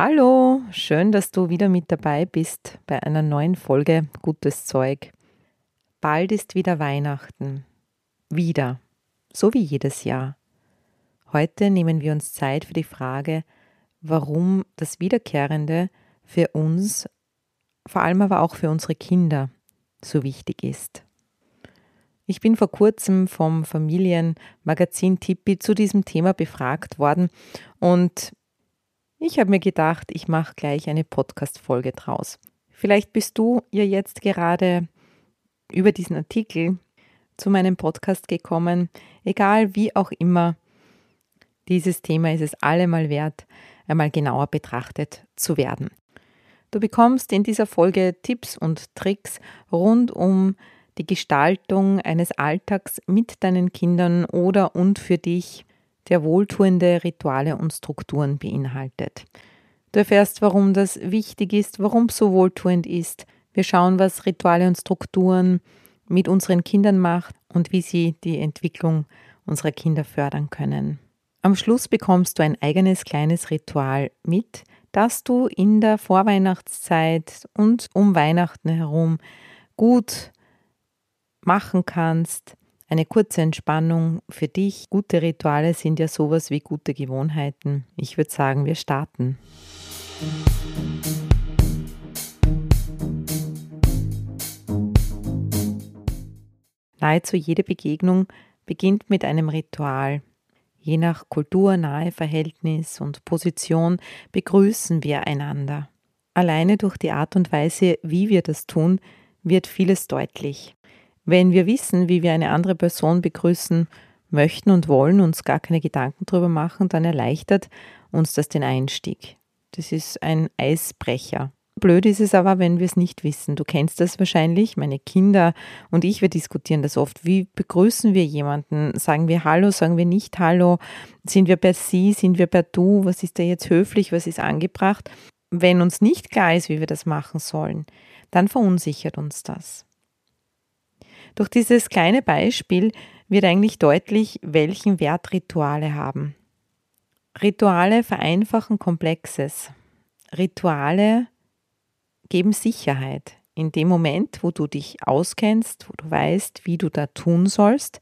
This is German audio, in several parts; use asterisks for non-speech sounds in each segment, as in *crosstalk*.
Hallo, schön, dass du wieder mit dabei bist bei einer neuen Folge Gutes Zeug. Bald ist wieder Weihnachten. Wieder. So wie jedes Jahr. Heute nehmen wir uns Zeit für die Frage, warum das Wiederkehrende für uns, vor allem aber auch für unsere Kinder, so wichtig ist. Ich bin vor kurzem vom Familienmagazin Tippi zu diesem Thema befragt worden und ich habe mir gedacht, ich mache gleich eine Podcast-Folge draus. Vielleicht bist du ja jetzt gerade über diesen Artikel zu meinem Podcast gekommen. Egal wie auch immer, dieses Thema ist es allemal wert, einmal genauer betrachtet zu werden. Du bekommst in dieser Folge Tipps und Tricks rund um die Gestaltung eines Alltags mit deinen Kindern oder und für dich, der wohltuende Rituale und Strukturen beinhaltet. Du erfährst, warum das wichtig ist, warum es so wohltuend ist, wir schauen, was Rituale und Strukturen mit unseren Kindern macht und wie sie die Entwicklung unserer Kinder fördern können. Am Schluss bekommst du ein eigenes kleines Ritual mit, das du in der Vorweihnachtszeit und um Weihnachten herum gut machen kannst. Eine kurze Entspannung für dich. Gute Rituale sind ja sowas wie gute Gewohnheiten. Ich würde sagen, wir starten. Nahezu jede Begegnung beginnt mit einem Ritual. Je nach kulturnahe Verhältnis und Position begrüßen wir einander. Alleine durch die Art und Weise, wie wir das tun, wird vieles deutlich. Wenn wir wissen, wie wir eine andere Person begrüßen möchten und wollen, uns gar keine Gedanken darüber machen, dann erleichtert uns das den Einstieg. Das ist ein Eisbrecher. Blöd ist es aber, wenn wir es nicht wissen. Du kennst das wahrscheinlich, meine Kinder und ich, wir diskutieren das oft. Wie begrüßen wir jemanden? Sagen wir Hallo, sagen wir nicht Hallo? Sind wir per Sie, sind wir per Du? Was ist da jetzt höflich, was ist angebracht? Wenn uns nicht klar ist, wie wir das machen sollen, dann verunsichert uns das. Durch dieses kleine Beispiel wird eigentlich deutlich, welchen Wert Rituale haben. Rituale vereinfachen Komplexes. Rituale geben Sicherheit. In dem Moment, wo du dich auskennst, wo du weißt, wie du da tun sollst,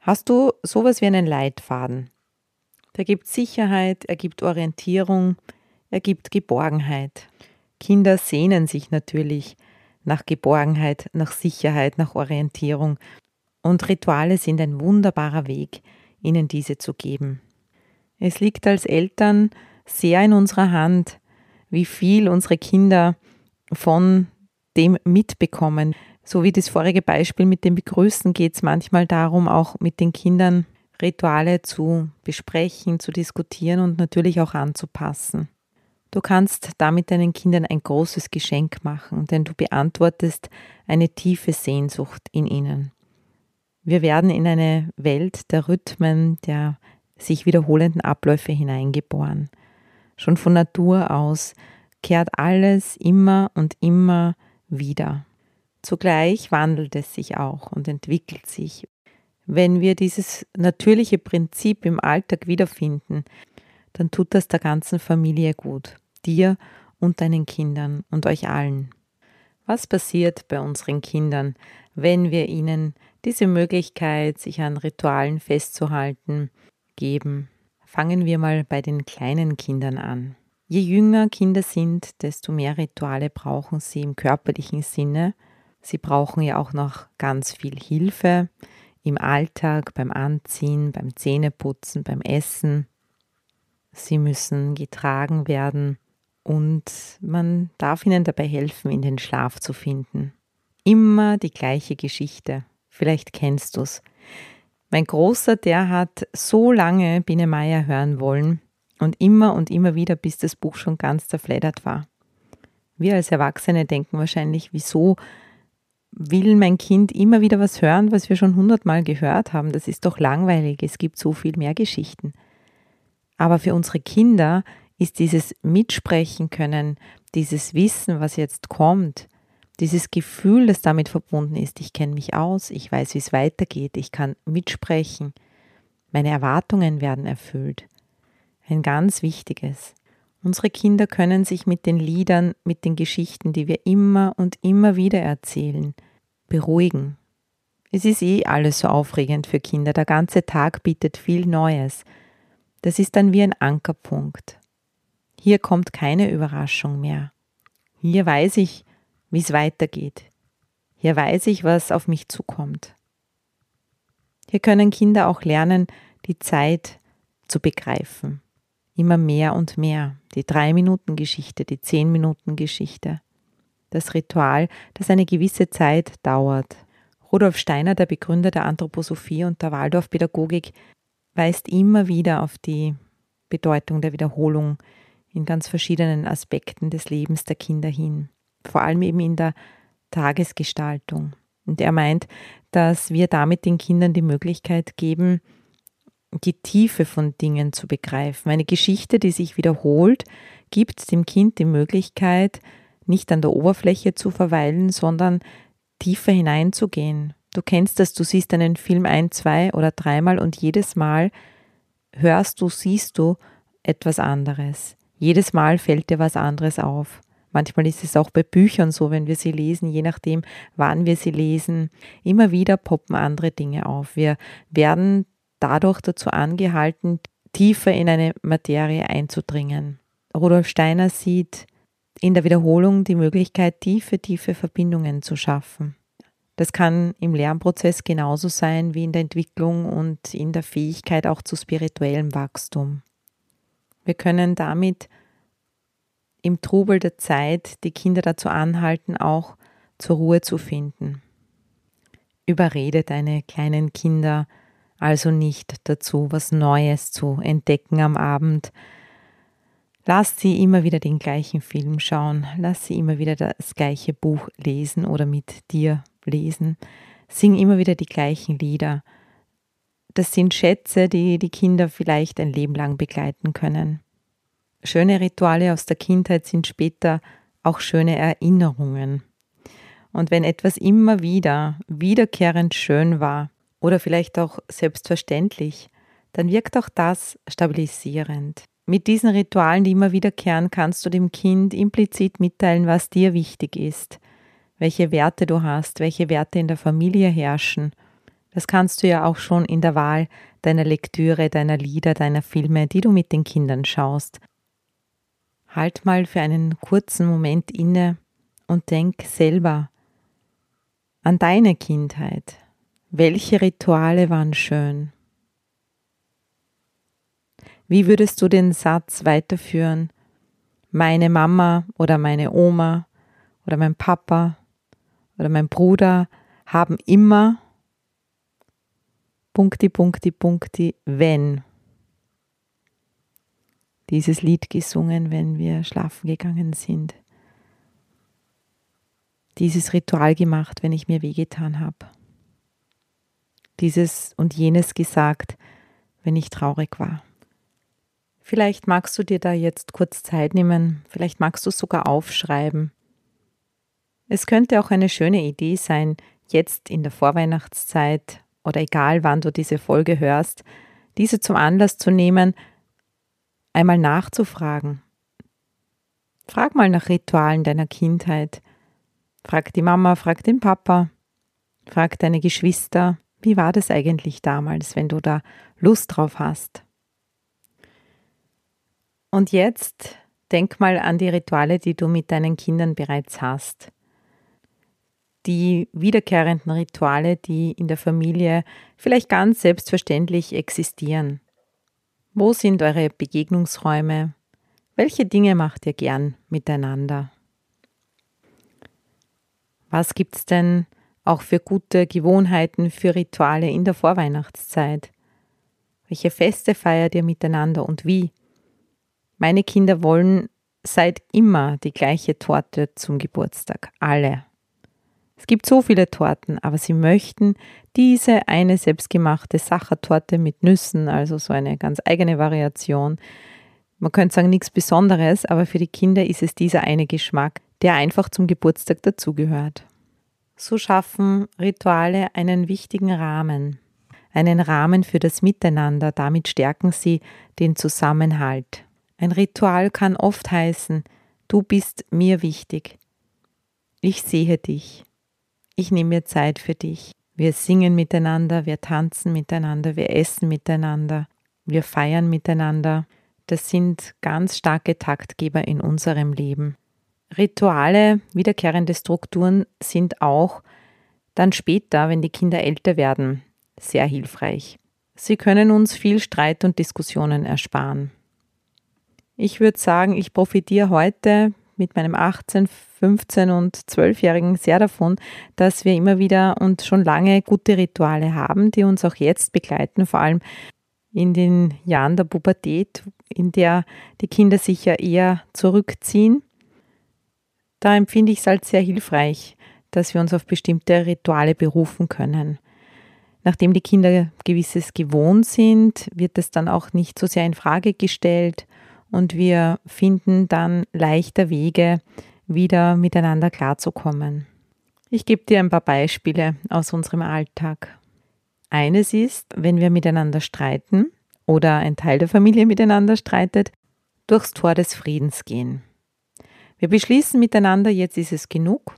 hast du sowas wie einen Leitfaden. Der gibt Sicherheit, er gibt Orientierung, er gibt Geborgenheit. Kinder sehnen sich natürlich nach Geborgenheit, nach Sicherheit, nach Orientierung. Und Rituale sind ein wunderbarer Weg, ihnen diese zu geben. Es liegt als Eltern sehr in unserer Hand, wie viel unsere Kinder von dem mitbekommen. So wie das vorige Beispiel mit dem Begrüßen geht es manchmal darum, auch mit den Kindern Rituale zu besprechen, zu diskutieren und natürlich auch anzupassen. Du kannst damit deinen Kindern ein großes Geschenk machen, denn du beantwortest eine tiefe Sehnsucht in ihnen. Wir werden in eine Welt der Rhythmen, der sich wiederholenden Abläufe hineingeboren. Schon von Natur aus kehrt alles immer und immer wieder. Zugleich wandelt es sich auch und entwickelt sich. Wenn wir dieses natürliche Prinzip im Alltag wiederfinden, dann tut das der ganzen Familie gut, dir und deinen Kindern und euch allen. Was passiert bei unseren Kindern, wenn wir ihnen diese Möglichkeit, sich an Ritualen festzuhalten, geben? Fangen wir mal bei den kleinen Kindern an. Je jünger Kinder sind, desto mehr Rituale brauchen sie im körperlichen Sinne. Sie brauchen ja auch noch ganz viel Hilfe im Alltag, beim Anziehen, beim Zähneputzen, beim Essen. Sie müssen getragen werden und man darf ihnen dabei helfen, in den Schlaf zu finden. Immer die gleiche Geschichte. Vielleicht kennst du's. Mein Großer, der hat so lange Biene Meier hören wollen, Und immer und immer wieder, bis das Buch schon ganz zerfleddert war. Wir als Erwachsene denken wahrscheinlich, wieso will mein Kind immer wieder was hören, was wir schon hundertmal gehört haben? Das ist doch langweilig. Es gibt so viel mehr Geschichten. Aber für unsere Kinder ist dieses Mitsprechen können, dieses Wissen, was jetzt kommt, dieses Gefühl, das damit verbunden ist, ich kenne mich aus, ich weiß, wie es weitergeht, ich kann mitsprechen, meine Erwartungen werden erfüllt. Ein ganz wichtiges. Unsere Kinder können sich mit den Liedern, mit den Geschichten, die wir immer und immer wieder erzählen, beruhigen. Es ist eh alles so aufregend für Kinder, der ganze Tag bietet viel Neues. Das ist dann wie ein Ankerpunkt. Hier kommt keine Überraschung mehr. Hier weiß ich, wie es weitergeht. Hier weiß ich, was auf mich zukommt. Hier können Kinder auch lernen, die Zeit zu begreifen. Immer mehr und mehr. Die Drei-Minuten-Geschichte, die Zehn-Minuten-Geschichte. Das Ritual, das eine gewisse Zeit dauert. Rudolf Steiner, der Begründer der Anthroposophie und der Waldorfpädagogik, weist immer wieder auf die Bedeutung der Wiederholung in ganz verschiedenen Aspekten des Lebens der Kinder hin, vor allem eben in der Tagesgestaltung. Und er meint, dass wir damit den Kindern die Möglichkeit geben, die Tiefe von Dingen zu begreifen. Eine Geschichte, die sich wiederholt, gibt dem Kind die Möglichkeit, nicht an der Oberfläche zu verweilen, sondern tiefer hineinzugehen. Du kennst das, du siehst einen Film ein, zwei oder dreimal und jedes Mal hörst du, siehst du etwas anderes. Jedes Mal fällt dir was anderes auf. Manchmal ist es auch bei Büchern so, wenn wir sie lesen, je nachdem, wann wir sie lesen. Immer wieder poppen andere Dinge auf. Wir werden dadurch dazu angehalten, tiefer in eine Materie einzudringen. Rudolf Steiner sieht in der Wiederholung die Möglichkeit, tiefe, tiefe Verbindungen zu schaffen. Das kann im Lernprozess genauso sein wie in der Entwicklung und in der Fähigkeit auch zu spirituellem Wachstum. Wir können damit im Trubel der Zeit die Kinder dazu anhalten, auch zur Ruhe zu finden. Überrede deine kleinen Kinder also nicht dazu, was Neues zu entdecken am Abend. Lass sie immer wieder den gleichen Film schauen, lass sie immer wieder das gleiche Buch lesen oder mit dir lesen. Sing immer wieder die gleichen Lieder das sind Schätze, die die Kinder vielleicht ein Leben lang begleiten können. Schöne Rituale aus der Kindheit sind später auch schöne Erinnerungen. Und wenn etwas immer wieder wiederkehrend schön war oder vielleicht auch selbstverständlich, dann wirkt auch das stabilisierend. Mit diesen Ritualen, die immer wiederkehren, kannst du dem Kind implizit mitteilen, was dir wichtig ist, welche Werte du hast, welche Werte in der Familie herrschen das kannst du ja auch schon in der Wahl deiner Lektüre, deiner Lieder, deiner Filme, die du mit den Kindern schaust. Halt mal für einen kurzen Moment inne und denk selber an deine Kindheit. Welche Rituale waren schön? Wie würdest du den Satz weiterführen? Meine Mama oder meine Oma oder mein Papa oder mein Bruder haben immer Punkti, Punkti, Punkti, wenn dieses Lied gesungen, wenn wir schlafen gegangen sind. Dieses Ritual gemacht, wenn ich mir wehgetan habe. Dieses und jenes gesagt, wenn ich traurig war. Vielleicht magst du dir da jetzt kurz Zeit nehmen, vielleicht magst du es sogar aufschreiben. Es könnte auch eine schöne Idee sein, jetzt in der Vorweihnachtszeit oder egal wann du diese Folge hörst, diese zum Anlass zu nehmen, einmal nachzufragen. Frag mal nach Ritualen deiner Kindheit. Frag die Mama, frag den Papa, frag deine Geschwister, wie war das eigentlich damals, wenn du da Lust drauf hast. Und jetzt denk mal an die Rituale, die du mit deinen Kindern bereits hast die wiederkehrenden Rituale, die in der Familie vielleicht ganz selbstverständlich existieren. Wo sind eure Begegnungsräume? Welche Dinge macht ihr gern miteinander? Was gibt es denn auch für gute Gewohnheiten, für Rituale in der Vorweihnachtszeit? Welche Feste feiert ihr miteinander und wie? Meine Kinder wollen seit immer die gleiche Torte zum Geburtstag. Alle. Es gibt so viele Torten, aber sie möchten diese eine selbstgemachte Sachertorte mit Nüssen, also so eine ganz eigene Variation. Man könnte sagen, nichts Besonderes, aber für die Kinder ist es dieser eine Geschmack, der einfach zum Geburtstag dazugehört. So schaffen Rituale einen wichtigen Rahmen, einen Rahmen für das Miteinander, damit stärken sie den Zusammenhalt. Ein Ritual kann oft heißen, du bist mir wichtig, ich sehe dich, ich nehme mir Zeit für dich. Wir singen miteinander, wir tanzen miteinander, wir essen miteinander, wir feiern miteinander. Das sind ganz starke Taktgeber in unserem Leben. Rituale, wiederkehrende Strukturen sind auch dann später, wenn die Kinder älter werden, sehr hilfreich. Sie können uns viel Streit und Diskussionen ersparen. Ich würde sagen, ich profitiere heute mit meinem 18, 15 und 12-Jährigen sehr davon, dass wir immer wieder und schon lange gute Rituale haben, die uns auch jetzt begleiten, vor allem in den Jahren der Pubertät, in der die Kinder sich ja eher zurückziehen. Da empfinde ich es als sehr hilfreich, dass wir uns auf bestimmte Rituale berufen können. Nachdem die Kinder gewisses gewohnt sind, wird es dann auch nicht so sehr in Frage gestellt und wir finden dann leichter Wege, wieder miteinander klarzukommen. Ich gebe dir ein paar Beispiele aus unserem Alltag. Eines ist, wenn wir miteinander streiten oder ein Teil der Familie miteinander streitet, durchs Tor des Friedens gehen. Wir beschließen miteinander, jetzt ist es genug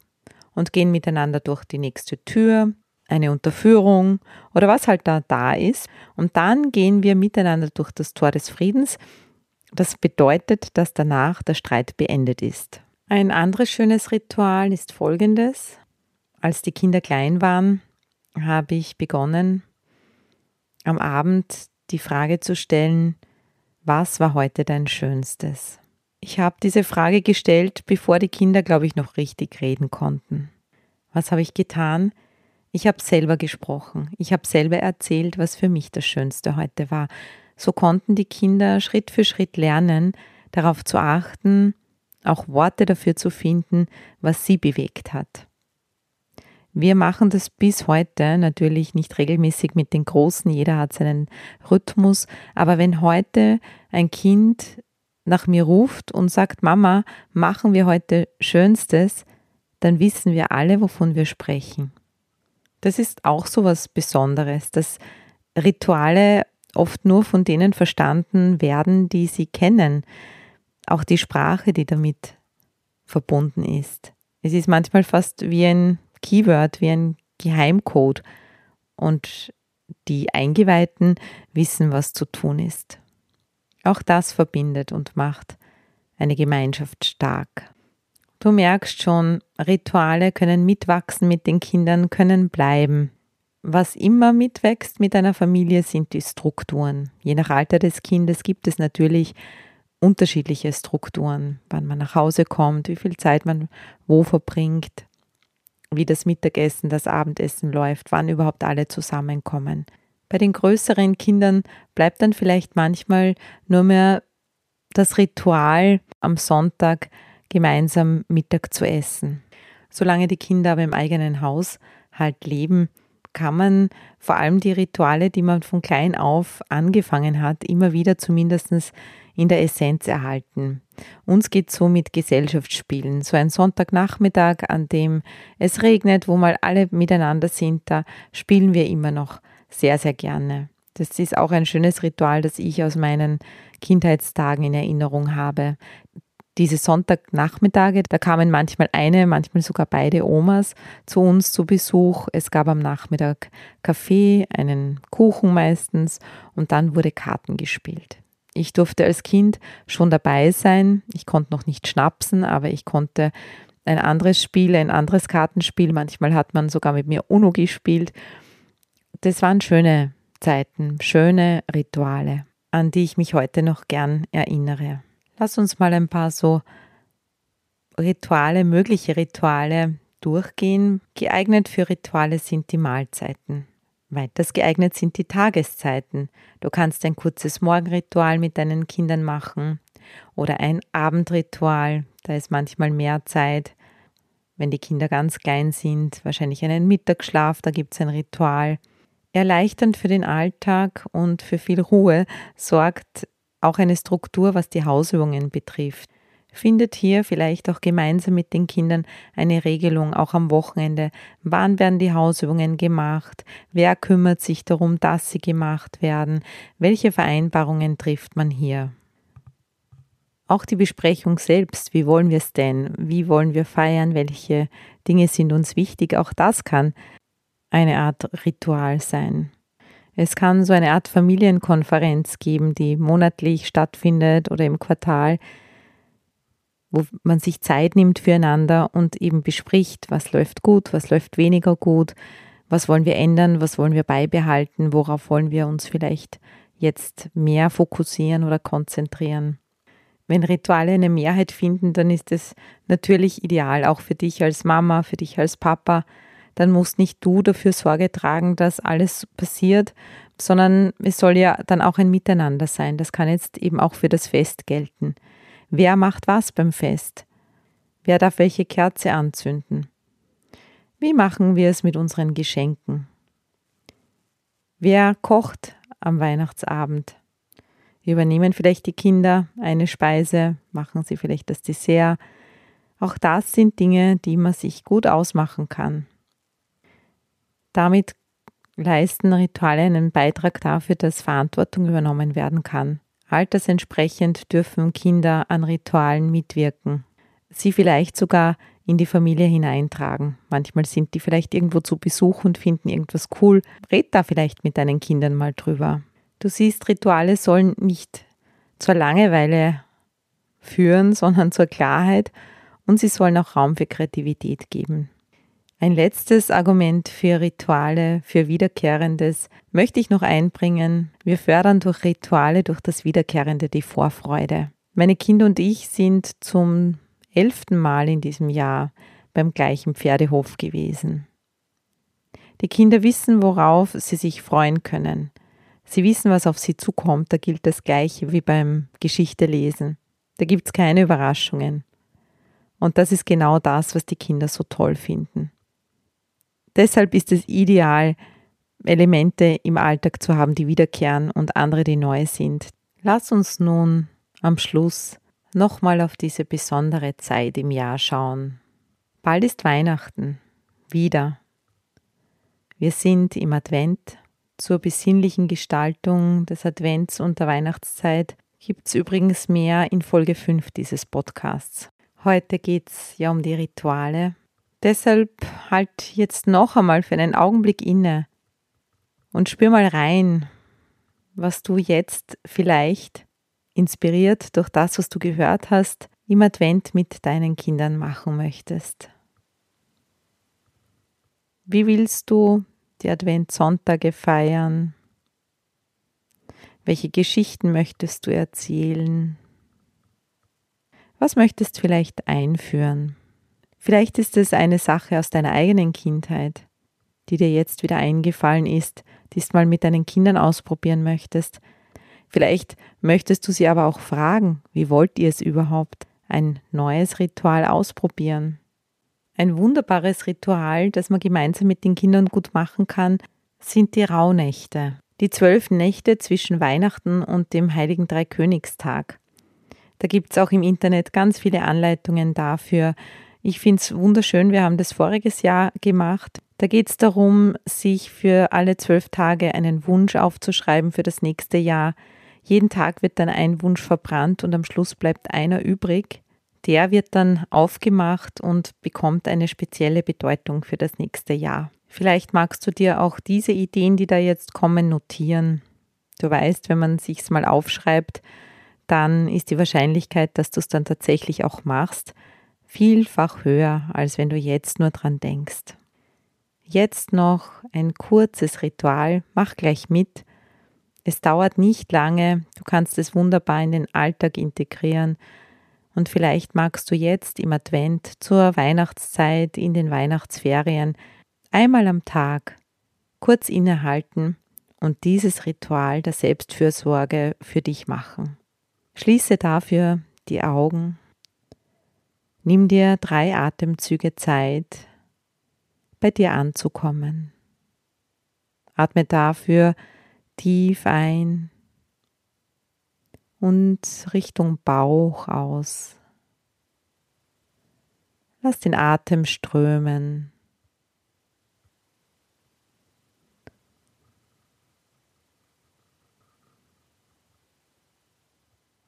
und gehen miteinander durch die nächste Tür, eine Unterführung oder was halt da da ist. Und dann gehen wir miteinander durch das Tor des Friedens das bedeutet, dass danach der Streit beendet ist. Ein anderes schönes Ritual ist folgendes. Als die Kinder klein waren, habe ich begonnen, am Abend die Frage zu stellen, was war heute dein Schönstes? Ich habe diese Frage gestellt, bevor die Kinder, glaube ich, noch richtig reden konnten. Was habe ich getan? Ich habe selber gesprochen. Ich habe selber erzählt, was für mich das Schönste heute war. So konnten die Kinder Schritt für Schritt lernen, darauf zu achten, auch Worte dafür zu finden, was sie bewegt hat. Wir machen das bis heute natürlich nicht regelmäßig mit den Großen, jeder hat seinen Rhythmus, aber wenn heute ein Kind nach mir ruft und sagt, Mama, machen wir heute Schönstes, dann wissen wir alle, wovon wir sprechen. Das ist auch so was Besonderes, dass Rituale oft nur von denen verstanden werden, die sie kennen. Auch die Sprache, die damit verbunden ist. Es ist manchmal fast wie ein Keyword, wie ein Geheimcode. Und die Eingeweihten wissen, was zu tun ist. Auch das verbindet und macht eine Gemeinschaft stark. Du merkst schon, Rituale können mitwachsen mit den Kindern, können bleiben. Was immer mitwächst mit einer Familie sind die Strukturen. Je nach Alter des Kindes gibt es natürlich unterschiedliche Strukturen, wann man nach Hause kommt, wie viel Zeit man wo verbringt, wie das Mittagessen, das Abendessen läuft, wann überhaupt alle zusammenkommen. Bei den größeren Kindern bleibt dann vielleicht manchmal nur mehr das Ritual am Sonntag gemeinsam Mittag zu essen. Solange die Kinder aber im eigenen Haus halt leben, kann man vor allem die Rituale, die man von klein auf angefangen hat, immer wieder zumindest in der Essenz erhalten. Uns geht so mit Gesellschaftsspielen. So ein Sonntagnachmittag, an dem es regnet, wo mal alle miteinander sind, da spielen wir immer noch sehr, sehr gerne. Das ist auch ein schönes Ritual, das ich aus meinen Kindheitstagen in Erinnerung habe diese Sonntagnachmittage, da kamen manchmal eine, manchmal sogar beide Omas zu uns zu Besuch. Es gab am Nachmittag Kaffee, einen Kuchen meistens und dann wurde Karten gespielt. Ich durfte als Kind schon dabei sein. Ich konnte noch nicht schnapsen, aber ich konnte ein anderes Spiel, ein anderes Kartenspiel. Manchmal hat man sogar mit mir Uno gespielt. Das waren schöne Zeiten, schöne Rituale, an die ich mich heute noch gern erinnere. Lass uns mal ein paar so Rituale, mögliche Rituale durchgehen. Geeignet für Rituale sind die Mahlzeiten. Weiters geeignet sind die Tageszeiten. Du kannst ein kurzes Morgenritual mit deinen Kindern machen oder ein Abendritual, da ist manchmal mehr Zeit, wenn die Kinder ganz klein sind, wahrscheinlich einen Mittagsschlaf, da gibt es ein Ritual. Erleichternd für den Alltag und für viel Ruhe sorgt auch eine Struktur, was die Hausübungen betrifft. Findet hier vielleicht auch gemeinsam mit den Kindern eine Regelung, auch am Wochenende. Wann werden die Hausübungen gemacht? Wer kümmert sich darum, dass sie gemacht werden? Welche Vereinbarungen trifft man hier? Auch die Besprechung selbst, wie wollen wir es denn? Wie wollen wir feiern? Welche Dinge sind uns wichtig? Auch das kann eine Art Ritual sein. Es kann so eine Art Familienkonferenz geben, die monatlich stattfindet oder im Quartal, wo man sich Zeit nimmt füreinander und eben bespricht, was läuft gut, was läuft weniger gut, was wollen wir ändern, was wollen wir beibehalten, worauf wollen wir uns vielleicht jetzt mehr fokussieren oder konzentrieren. Wenn Rituale eine Mehrheit finden, dann ist es natürlich ideal, auch für dich als Mama, für dich als Papa, dann musst nicht du dafür Sorge tragen, dass alles passiert, sondern es soll ja dann auch ein Miteinander sein. Das kann jetzt eben auch für das Fest gelten. Wer macht was beim Fest? Wer darf welche Kerze anzünden? Wie machen wir es mit unseren Geschenken? Wer kocht am Weihnachtsabend? Übernehmen vielleicht die Kinder eine Speise, machen sie vielleicht das Dessert. Auch das sind Dinge, die man sich gut ausmachen kann. Damit leisten Rituale einen Beitrag dafür, dass Verantwortung übernommen werden kann. Altersentsprechend dürfen Kinder an Ritualen mitwirken, sie vielleicht sogar in die Familie hineintragen. Manchmal sind die vielleicht irgendwo zu Besuch und finden irgendwas cool. Red da vielleicht mit deinen Kindern mal drüber. Du siehst, Rituale sollen nicht zur Langeweile führen, *laughs* sondern zur Klarheit und sie sollen auch Raum für Kreativität geben. Ein letztes Argument für Rituale, für Wiederkehrendes möchte ich noch einbringen. Wir fördern durch Rituale, durch das Wiederkehrende die Vorfreude. Meine Kinder und ich sind zum elften Mal in diesem Jahr beim gleichen Pferdehof gewesen. Die Kinder wissen, worauf sie sich freuen können. Sie wissen, was auf sie zukommt. Da gilt das Gleiche wie beim Geschichtelesen. Da gibt es keine Überraschungen. Und das ist genau das, was die Kinder so toll finden. Deshalb ist es ideal, Elemente im Alltag zu haben, die wiederkehren und andere, die neu sind. Lass uns nun am Schluss nochmal auf diese besondere Zeit im Jahr schauen. Bald ist Weihnachten. Wieder. Wir sind im Advent. Zur besinnlichen Gestaltung des Advents und der Weihnachtszeit gibt es übrigens mehr in Folge 5 dieses Podcasts. Heute geht es ja um die Rituale Deshalb halt jetzt noch einmal für einen Augenblick inne und spür mal rein, was du jetzt vielleicht inspiriert durch das, was du gehört hast, im Advent mit deinen Kindern machen möchtest. Wie willst du die Adventssonntage feiern? Welche Geschichten möchtest du erzählen? Was möchtest du vielleicht einführen? Vielleicht ist es eine Sache aus deiner eigenen Kindheit, die dir jetzt wieder eingefallen ist, die du mal mit deinen Kindern ausprobieren möchtest. Vielleicht möchtest du sie aber auch fragen, wie wollt ihr es überhaupt? Ein neues Ritual ausprobieren. Ein wunderbares Ritual, das man gemeinsam mit den Kindern gut machen kann, sind die Rauhnächte. Die zwölf Nächte zwischen Weihnachten und dem Heiligen Dreikönigstag. Da gibt es auch im Internet ganz viele Anleitungen dafür, ich finde es wunderschön. Wir haben das voriges Jahr gemacht. Da geht es darum, sich für alle zwölf Tage einen Wunsch aufzuschreiben für das nächste Jahr. Jeden Tag wird dann ein Wunsch verbrannt und am Schluss bleibt einer übrig. Der wird dann aufgemacht und bekommt eine spezielle Bedeutung für das nächste Jahr. Vielleicht magst du dir auch diese Ideen, die da jetzt kommen, notieren. Du weißt, wenn man sich's mal aufschreibt, dann ist die Wahrscheinlichkeit, dass du es dann tatsächlich auch machst, vielfach höher, als wenn du jetzt nur dran denkst. Jetzt noch ein kurzes Ritual, mach gleich mit. Es dauert nicht lange, du kannst es wunderbar in den Alltag integrieren und vielleicht magst du jetzt im Advent zur Weihnachtszeit, in den Weihnachtsferien einmal am Tag kurz innehalten und dieses Ritual der Selbstfürsorge für dich machen. Schließe dafür die Augen. Nimm dir drei Atemzüge Zeit, bei dir anzukommen. Atme dafür tief ein und Richtung Bauch aus. Lass den Atem strömen.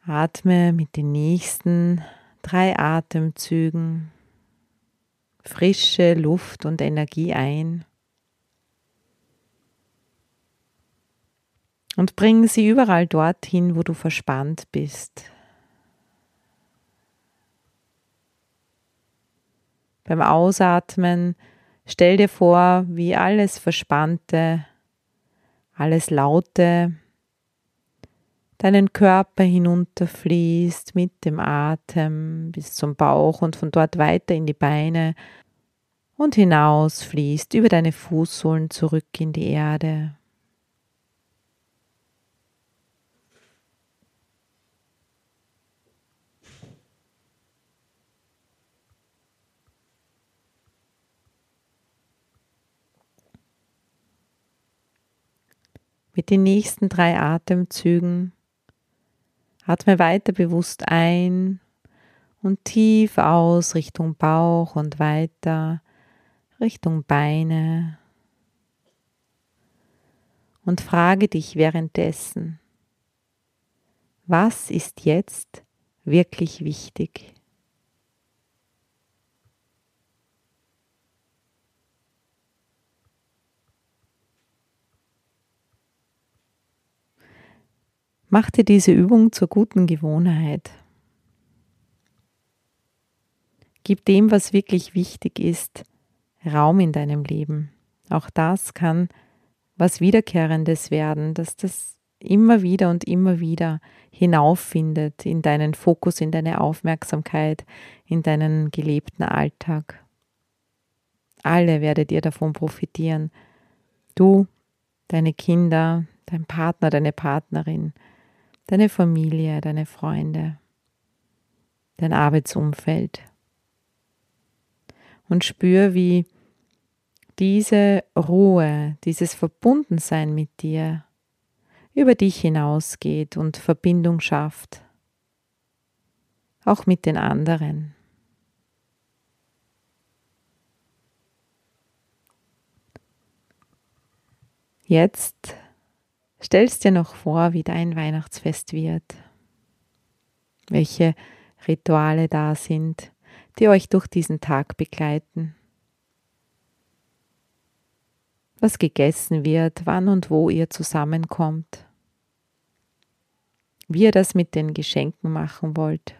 Atme mit den nächsten drei Atemzügen frische Luft und Energie ein und bring sie überall dorthin, wo du verspannt bist. Beim Ausatmen stell dir vor, wie alles Verspannte, alles Laute deinen Körper hinunterfließt mit dem Atem bis zum Bauch und von dort weiter in die Beine und hinaus fließt über deine Fußsohlen zurück in die Erde. Mit den nächsten drei Atemzügen Atme weiter bewusst ein und tief aus Richtung Bauch und weiter Richtung Beine. Und frage dich währenddessen, was ist jetzt wirklich wichtig? Mach dir diese Übung zur guten Gewohnheit. Gib dem, was wirklich wichtig ist, Raum in deinem Leben. Auch das kann was Wiederkehrendes werden, dass das immer wieder und immer wieder hinauffindet in deinen Fokus, in deine Aufmerksamkeit, in deinen gelebten Alltag. Alle werdet ihr davon profitieren. Du, deine Kinder, dein Partner, deine Partnerin, deine Familie, deine Freunde, dein Arbeitsumfeld. Und spür, wie diese Ruhe, dieses Verbundensein mit dir über dich hinausgeht und Verbindung schafft, auch mit den anderen. Jetzt Stellst dir noch vor, wie dein Weihnachtsfest wird, welche Rituale da sind, die euch durch diesen Tag begleiten, was gegessen wird, wann und wo ihr zusammenkommt, wie ihr das mit den Geschenken machen wollt.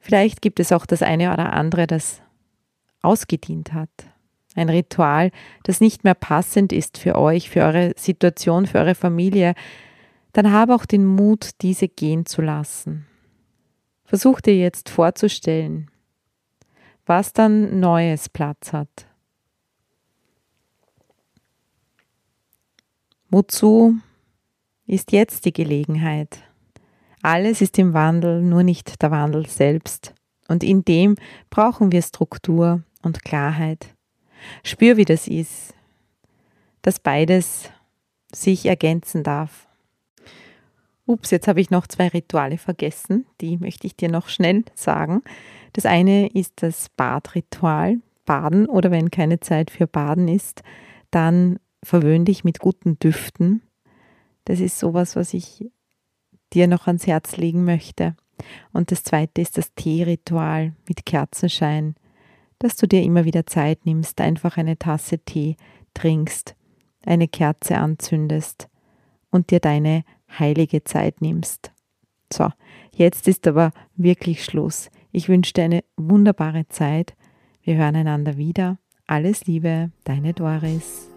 Vielleicht gibt es auch das eine oder andere, das ausgedient hat ein Ritual, das nicht mehr passend ist für euch, für eure Situation, für eure Familie, dann habe auch den Mut, diese gehen zu lassen. Versuch dir jetzt vorzustellen, was dann Neues Platz hat. Wozu ist jetzt die Gelegenheit? Alles ist im Wandel, nur nicht der Wandel selbst. Und in dem brauchen wir Struktur und Klarheit. Spür, wie das ist, dass beides sich ergänzen darf. Ups, jetzt habe ich noch zwei Rituale vergessen, die möchte ich dir noch schnell sagen. Das eine ist das Badritual, Baden oder wenn keine Zeit für Baden ist, dann verwöhn dich mit guten Düften. Das ist sowas, was ich dir noch ans Herz legen möchte. Und das zweite ist das Teeritual mit Kerzenschein dass du dir immer wieder Zeit nimmst, einfach eine Tasse Tee trinkst, eine Kerze anzündest und dir deine heilige Zeit nimmst. So, jetzt ist aber wirklich Schluss. Ich wünsche dir eine wunderbare Zeit. Wir hören einander wieder. Alles Liebe, deine Doris.